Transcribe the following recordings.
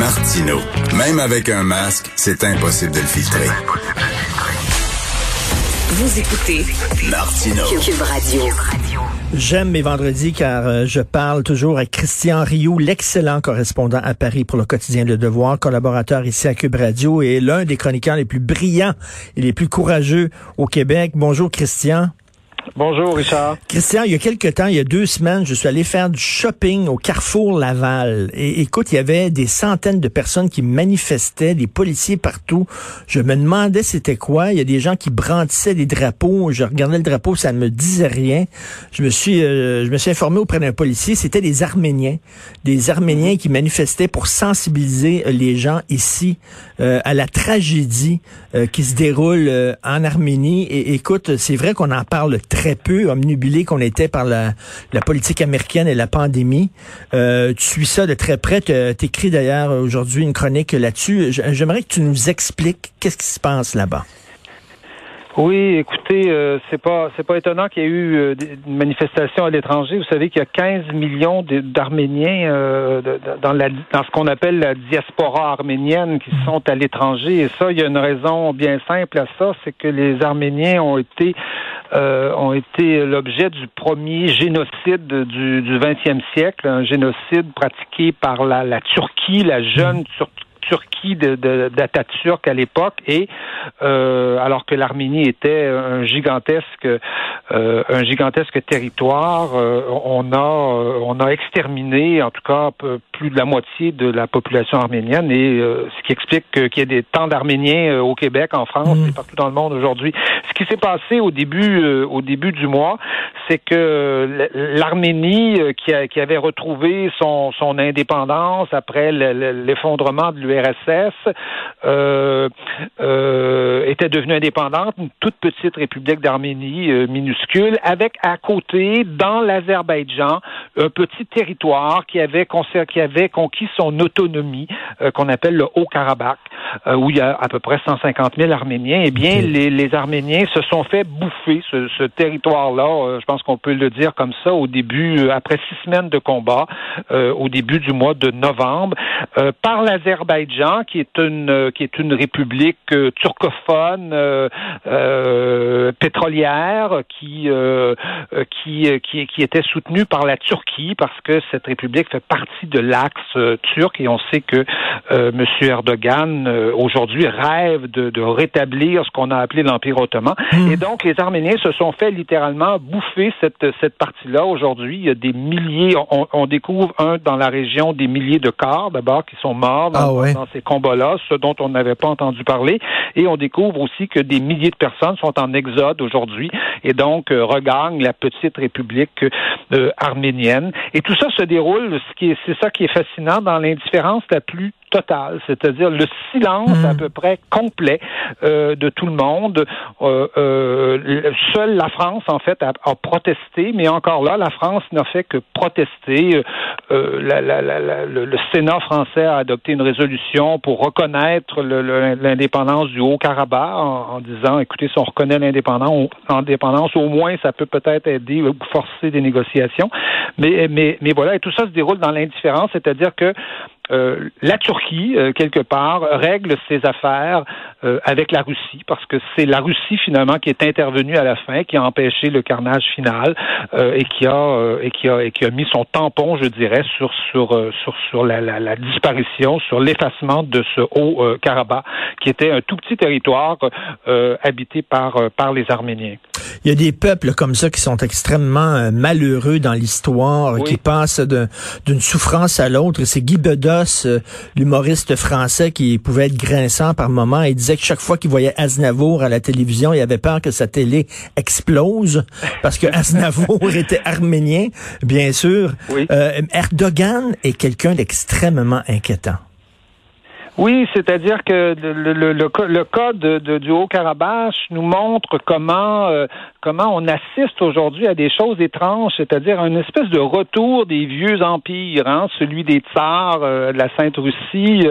Martino. Même avec un masque, c'est impossible de le filtrer. Vous écoutez Martino. Cube Radio. J'aime mes vendredis car euh, je parle toujours avec Christian Rioux, l'excellent correspondant à Paris pour le quotidien Le Devoir, collaborateur ici à Cube Radio et l'un des chroniqueurs les plus brillants et les plus courageux au Québec. Bonjour Christian. Bonjour, Richard. Christian, il y a quelques temps, il y a deux semaines, je suis allé faire du shopping au Carrefour Laval. Et écoute, il y avait des centaines de personnes qui manifestaient, des policiers partout. Je me demandais c'était quoi. Il y a des gens qui brandissaient des drapeaux. Je regardais le drapeau, ça ne me disait rien. Je me suis, euh, je me suis informé auprès d'un policier. C'était des Arméniens, des Arméniens qui manifestaient pour sensibiliser les gens ici euh, à la tragédie euh, qui se déroule en Arménie. Et écoute, c'est vrai qu'on en parle très peu, omnubilé qu'on était par la, politique américaine et la pandémie. Euh, tu suis ça de très près. Tu écris d'ailleurs aujourd'hui une chronique là-dessus. J'aimerais que tu nous expliques qu'est-ce qui se passe là-bas. Oui, écoutez, euh, c'est pas c'est pas étonnant qu'il y ait eu euh, une manifestation à l'étranger. Vous savez qu'il y a 15 millions d'Arméniens euh, dans la dans ce qu'on appelle la diaspora arménienne qui sont à l'étranger. Et ça, il y a une raison bien simple à ça, c'est que les Arméniens ont été ont été l'objet du premier génocide du, du 20e siècle, un génocide pratiqué par la, la Turquie, la jeune Turquie Turquie d'Atatürk à l'époque et euh, alors que l'Arménie était un gigantesque euh, un gigantesque territoire, euh, on a on a exterminé en tout cas plus de la moitié de la population arménienne et ce qui explique qu'il y ait des tant d'Arméniens au Québec, en France mmh. et partout dans le monde aujourd'hui. Ce qui s'est passé au début au début du mois, c'est que l'Arménie qui, qui avait retrouvé son, son indépendance après l'effondrement de l'URSS euh, euh, était devenue indépendante, une toute petite république d'Arménie euh, minuscule, avec à côté, dans l'Azerbaïdjan, un petit territoire qui avait, qui avait conquis son autonomie, qu'on appelle le Haut-Karabakh, où il y a à peu près 150 000 Arméniens. Eh bien, les, les, Arméniens se sont fait bouffer ce, ce territoire-là, je pense qu'on peut le dire comme ça, au début, après six semaines de combat, au début du mois de novembre, par l'Azerbaïdjan qui est une euh, qui est une république euh, turcophone euh, pétrolière qui, qui qui qui était soutenue par la Turquie parce que cette république fait partie de l'axe turc. Et on sait que M. Erdogan aujourd'hui rêve de, de, rétablir ce qu'on a appelé l'Empire ottoman. Hmm. et donc les Arméniens se sont fait littéralement bouffer cette cette partie-là. Aujourd'hui il y a des milliers on, on, découvre un dans la région des milliers de corps d'abord qui sont morts. Dans, ah dans ces combats-là, ce dont on n'avait pas entendu parler. Et on découvre aussi que des milliers de personnes sont en exode aujourd'hui et donc euh, regagnent la petite république euh, arménienne. Et tout ça se déroule, ce qui est, c'est ça qui est fascinant dans l'indifférence la plus totale, c'est-à-dire le silence à hmm. peu près complet euh, de tout le monde. Euh, seule la France, en fait, a, a, protesté, mais encore là, la France n'a fait que protester. La, la, la, le, le, Sénat français a adopté une résolution pour reconnaître l'indépendance du Haut-Karabakh en, disant, écoutez, si on reconnaît l'indépendance, au moins ça peut peut-être aider ou forcer des négociations. Mais, mais, mais voilà, et tout ça se déroule dans l'indifférence, c'est-à-dire que euh, la Turquie, euh, quelque part, règle ses affaires euh, avec la Russie, parce que c'est la Russie finalement qui est intervenue à la fin, qui a empêché le carnage final et qui a et qui a et qui a mis son tampon, je dirais, sur sur sur sur la, la, la disparition, sur l'effacement de ce haut Karabakh, qui était un tout petit territoire habité par par les Arméniens. Il y a des peuples comme ça qui sont extrêmement malheureux dans l'histoire, qui passent d'une souffrance à l'autre. C'est Guy Bedos euh, l'humoriste français qui pouvait être grinçant par moment, il disait que chaque fois qu'il voyait Aznavour à la télévision, il avait peur que sa télé explose parce que Aznavour était arménien, bien sûr. Euh, Erdogan est quelqu'un d'extrêmement inquiétant. Oui, c'est-à-dire que le, le, le, cas de, du Haut-Karabakh nous montre comment euh, comment on assiste aujourd'hui à des choses étranges, c'est-à-dire une espèce de retour des vieux empires, hein, celui des tsars, euh, de la Sainte-Russie,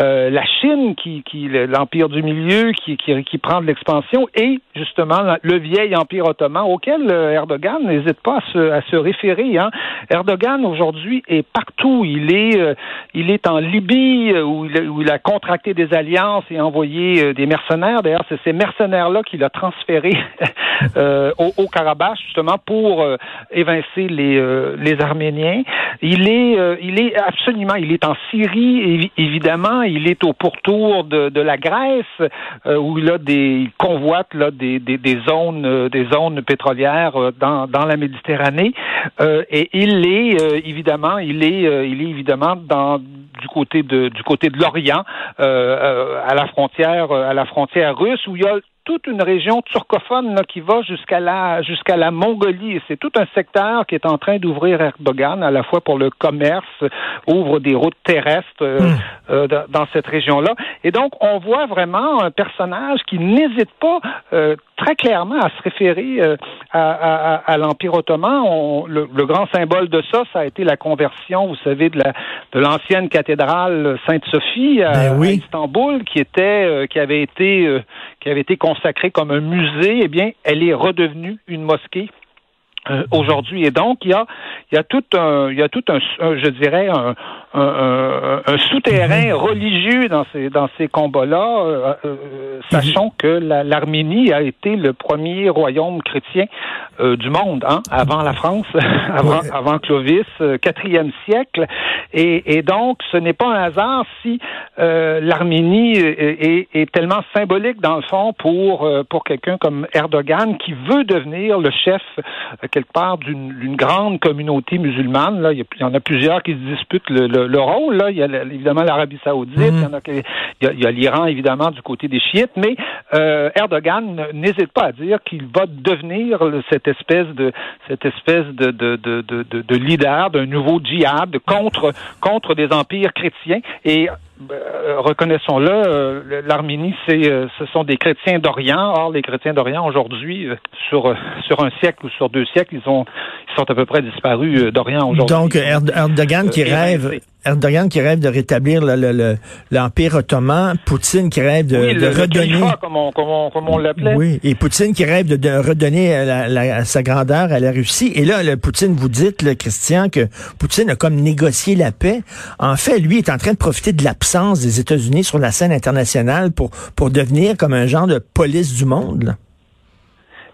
euh, la Chine, qui, qui l'empire du milieu, qui, qui, qui prend de l'expansion, et justement le vieil empire ottoman auquel Erdogan n'hésite pas à se, à se référer. Hein. Erdogan aujourd'hui est partout, il est il est en Libye où il, où il a contracté des alliances et envoyé des mercenaires. D'ailleurs, c'est ces mercenaires-là qu'il a transférés au, au Karabakh justement pour évincer les, les Arméniens. Il est, il est absolument, il est en Syrie évidemment. Il est au pourtour de, de la Grèce où il a des, il convoite là des, des, des zones, des zones pétrolières dans, dans la Méditerranée. Euh, et il est euh, évidemment, il est, euh, il est évidemment dans du côté de du côté de l'Orient, à la frontière à la frontière russe, où il y a toute une région turcophone là, qui va jusqu'à la jusqu'à la Mongolie. C'est tout un secteur qui est en train d'ouvrir Erdogan à la fois pour le commerce, ouvre des routes terrestres hmm. dans cette région-là. Et donc on voit vraiment un personnage qui n'hésite pas très clairement à se référer euh, à, à, l'Empire ottoman. On, le, grand symbole de ça, ça a été la conversion, vous savez, de la de l'ancienne cathédrale Sainte-Sophie à, ben Istanbul, qui était euh, qui avait été euh, qui avait été consacrée comme un musée. Eh bien, elle est redevenue une mosquée aujourd'hui. Et donc, il y a, il y a tout un, il y a tout un, je dirais, un, un, un, souterrain mhm. religieux dans ces, dans ces combats-là, euh, euh, sachant que l'Arménie a été le premier royaume chrétien euh, du monde, hein, avant la France, avant, avant Clovis, quatrième siècle. Et, et, donc, ce n'est pas un hasard si l'Arménie est, est, tellement symbolique, dans le fond, pour, pour quelqu'un comme Erdogan, qui veut devenir le chef, quelque part, d'une grande communauté musulmane. Là, il y en a plusieurs qui se disputent le le, rôle. Là. Il y a évidemment l'Arabie saoudite, mhm. il y a, l'Iran, évidemment, du côté des chiites, mais euh, Erdogan n'hésite pas à dire qu'il va devenir cette espèce de cette espèce de, de, de, de, de leader d'un nouveau djihad contre, contre des empires chrétiens. Et euh, reconnaissons-le, euh, l'Arménie, c'est, euh, ce sont des chrétiens d'Orient. Or, les chrétiens d'Orient aujourd'hui, sur sur un siècle ou sur deux siècles, ils ont ils sont à peu près disparus d'Orient aujourd'hui. Donc Erdogan qui rêve, Erdogan qui rêve de rétablir l'empire ottoman, Poutine qui rêve de, oui, de redonner, comme on, l'appelait. Oui, et Poutine qui rêve de, de redonner la, sa grandeur à la Russie. Et là, le Poutine, vous dites, le Christian, que Poutine a comme négocié la paix. En fait, lui est en train de profiter de l'absence des États-Unis sur la scène internationale pour, pour devenir comme un genre de police du monde?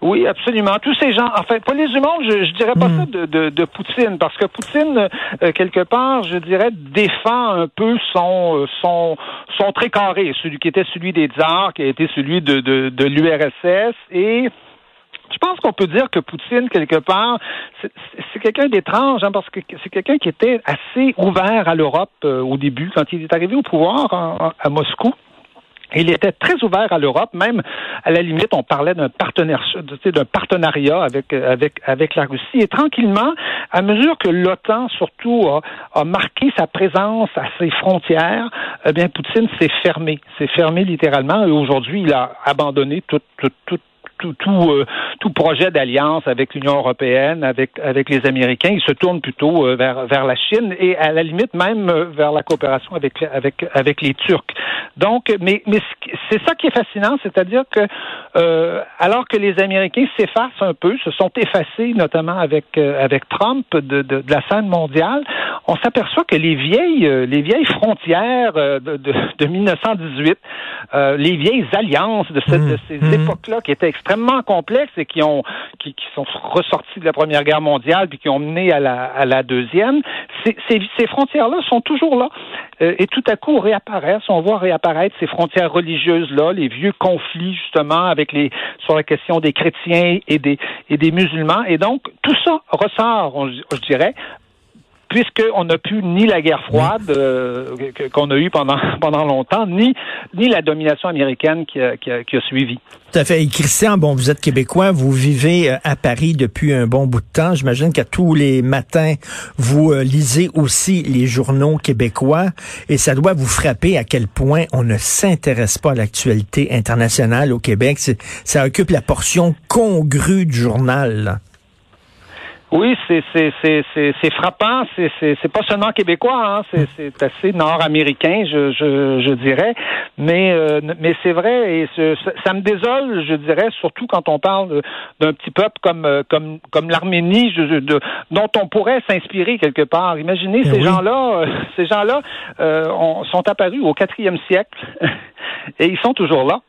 Oui, absolument. Tous ces gens, enfin, police du monde, je, je dirais pas hmm. ça de, de, Poutine, parce que Poutine, euh, quelque part, je dirais, défend un peu son, euh, son, son très carré, celui qui était celui des tsars, qui a été celui de, de, de l'URSS, et je pense qu'on peut dire que Poutine, quelque part, c'est quelqu'un d'étrange, hein, parce que c'est quelqu'un qui était assez ouvert à l'Europe euh, au début, quand il est arrivé au pouvoir à Moscou. Il était très ouvert à l'Europe, même à la limite, on parlait d'un d'un partenariat avec avec avec la Russie. Et tranquillement, à mesure que l'OTAN surtout a, a, marqué sa présence à ses frontières, eh bien Poutine s'est fermé, s'est fermé littéralement. Et aujourd'hui, il a abandonné toute toute toute tout, tout, euh, tout projet d'alliance avec l'Union européenne, avec, avec les Américains. Il se tourne plutôt euh, vers, vers la Chine et à la limite même euh, vers la coopération avec, avec, avec les Turcs. Donc, mais, mais c'est ça qui est fascinant, c'est-à-dire que alors que les Américains s'effacent un peu, se sont effacés notamment avec, avec Trump de, de, la scène mondiale, on s'aperçoit que les vieilles, les vieilles frontières de, de, de 1918, les vieilles alliances de, cette, de ces mmh. époques-là qui étaient extrêmement complexes et qui ont qui, sont ressortis de la Première Guerre mondiale puis qui ont mené à la, à la deuxième. Ces, ces, frontières-là sont toujours là euh, et tout à coup réapparaissent. On voit réapparaître ces frontières religieuses-là, les vieux conflits justement avec les sur la question des chrétiens et des et des musulmans. Et donc tout ça ressort, je dirais, puisqu'on n'a plus ni la guerre froide euh, qu'on a eue pendant, pendant longtemps, ni, ni la domination américaine qui a, qui a, qui a suivi. Tout à fait. Et Christian, bon, vous êtes québécois, vous vivez euh, à Paris depuis un bon bout de temps. J'imagine qu'à tous les matins, vous euh, lisez aussi les journaux québécois et ça doit vous frapper à quel point on ne s'intéresse pas à l'actualité internationale au Québec. Ça occupe la portion congrue du journal. Oui, c'est c'est c'est c'est c'est frappant. C'est c'est c'est pas seulement québécois. Hein. C'est c'est assez nord-américain, je je je dirais. Mais euh, mais c'est vrai et ça me désole, je dirais, surtout quand on parle d'un petit peuple comme euh, comme comme l'Arménie, dont on pourrait s'inspirer quelque part. Imaginez ben ces gens-là. Euh, ces gens-là sont apparus au quatrième siècle. et ils sont toujours là.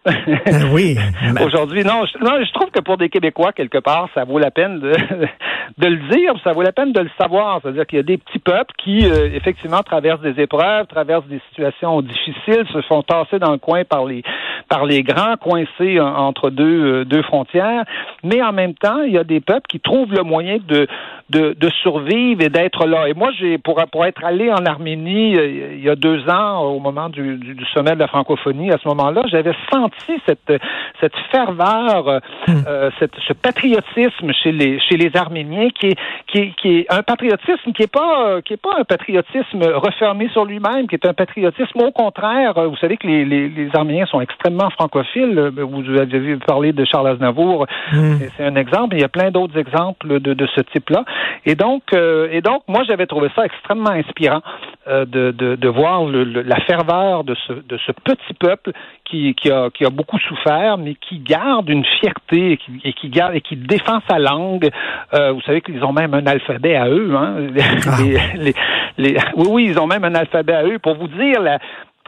oui. Aujourd'hui, non, non, je trouve que pour des Québécois, quelque part, ça vaut la peine de, de le dire, ça vaut la peine de le savoir. C'est-à-dire qu'il y a des petits peuples qui, euh, effectivement, traversent des épreuves, traversent des situations difficiles, se font tasser dans le coin par les par les grands coincés entre deux euh, deux frontières. Mais en même temps, il y a des peuples qui trouvent le moyen de de, de survivre et d'être là. Et moi, j'ai pour pour être allé en Arménie euh, il y a deux ans, au moment du, du, du sommet de la francophonie, à ce moment-là, j'avais senti cette cette ferveur, hmm. cette, ce patriotisme chez les chez les Arméniens qui est, qui est, qui est un patriotisme qui est pas qui est pas un patriotisme refermé sur lui-même, qui est un patriotisme au contraire. Vous savez que les, les, les Arméniens sont extrêmement francophiles. Vous avez parlé de Charles Aznavour, mm. c'est un exemple. Il y a plein d'autres exemples de, de ce type-là. Et donc, euh, et donc, moi, j'avais trouvé ça extrêmement inspirant euh, de, de, de, voir le, la ferveur de ce, de ce petit peuple qui, qui, a, qui a beaucoup souffert, mais qui garde une fierté et qui, et qui garde et qui défend sa langue. Euh, vous savez qu'ils ont même un alphabet à eux. Hein? Ah. Les, les, oui, oui, ils ont même un alphabet à eux. Pour vous dire la,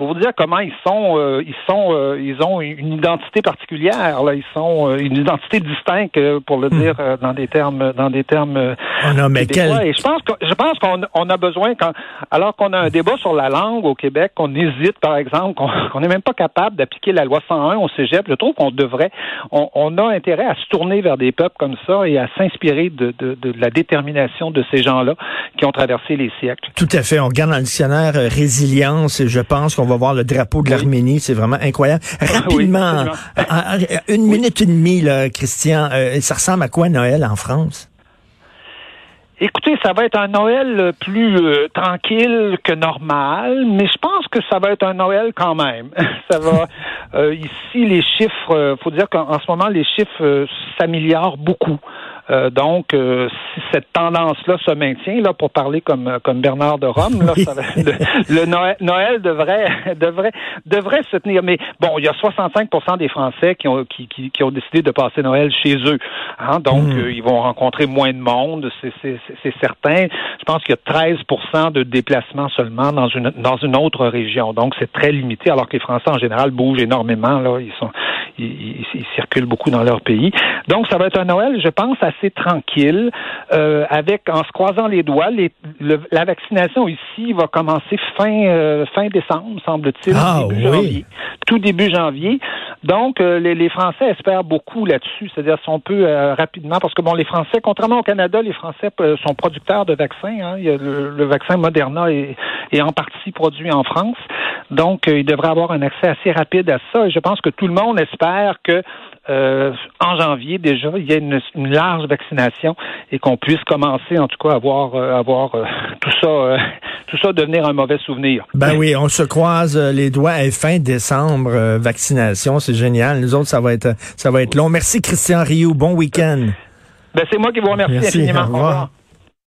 pour vous dire comment ils sont, euh, ils sont, euh, ils ont une identité particulière. Là, ils sont euh, une identité distincte, pour le hmm. dire dans des termes, dans des termes. Oh non, mais quel... Et je pense que je pense qu'on on a besoin quand, alors qu'on a un débat sur la langue au Québec, qu'on hésite, par exemple, qu'on n'est même pas capable d'appliquer la loi 101 au Cégep. Je trouve qu'on devrait, on, on, a intérêt à se tourner vers des peuples comme ça et à s'inspirer de, de, de, la détermination de ces gens-là qui ont traversé les siècles. Tout à fait. On regarde dans le dictionnaire résilience et je pense qu'on va voir le drapeau de l'Arménie. C'est vraiment incroyable. Rapidement, une minute et demie, là, Christian, euh, ça ressemble à quoi Noël en France? Écoutez, ça va être un Noël plus euh, tranquille que normal, mais je pense que ça va être un Noël quand même. ça va euh, ici les chiffres, faut dire qu'en ce moment les chiffres s'améliorent beaucoup. Euh, donc, euh, si cette tendance-là se maintient, là, pour parler comme comme Bernard de Rome, là, ça le, Noël, Noël, devrait devrait devrait se tenir. Mais bon, il y a 65 des Français qui ont qui, qui, qui, ont décidé de passer Noël chez eux. Hein, donc, hmm. euh, ils vont rencontrer moins de monde, c'est certain. Je pense qu'il y a 13 de déplacements seulement dans une dans une autre région. Donc, c'est très limité, alors que les Français en général bougent énormément. Là, ils sont ils, ils, circulent beaucoup dans leur pays. Donc, ça va être un Noël, je pense, assez tranquille, euh, avec en se croisant les doigts. Les, la vaccination ici va commencer fin euh, fin décembre, semble-t-il, ah, début janvier, tout début janvier. Donc, euh, les, les, Français espèrent beaucoup là-dessus, c'est-à-dire si on peut euh, rapidement, parce que bon, les Français, contrairement au Canada, les Français sont producteurs de vaccins. Hein. Il y a le, vaccin Moderna est, est, en partie produit en France, donc il devrait avoir un accès assez rapide à ça. Et je pense que tout le monde espère que euh, en janvier déjà, il y a une, large vaccination et qu'on puisse commencer en tout cas à voir, euh, avoir euh, tout ça, tout ça devenir un mauvais souvenir. Ben oui, on se croise les doigts et fin décembre vaccination, c'est génial. Nous autres, ça va être, ça va être long. Merci Christian Rioux, bon week-end. Ben c'est moi qui vous remercie infiniment. Au revoir.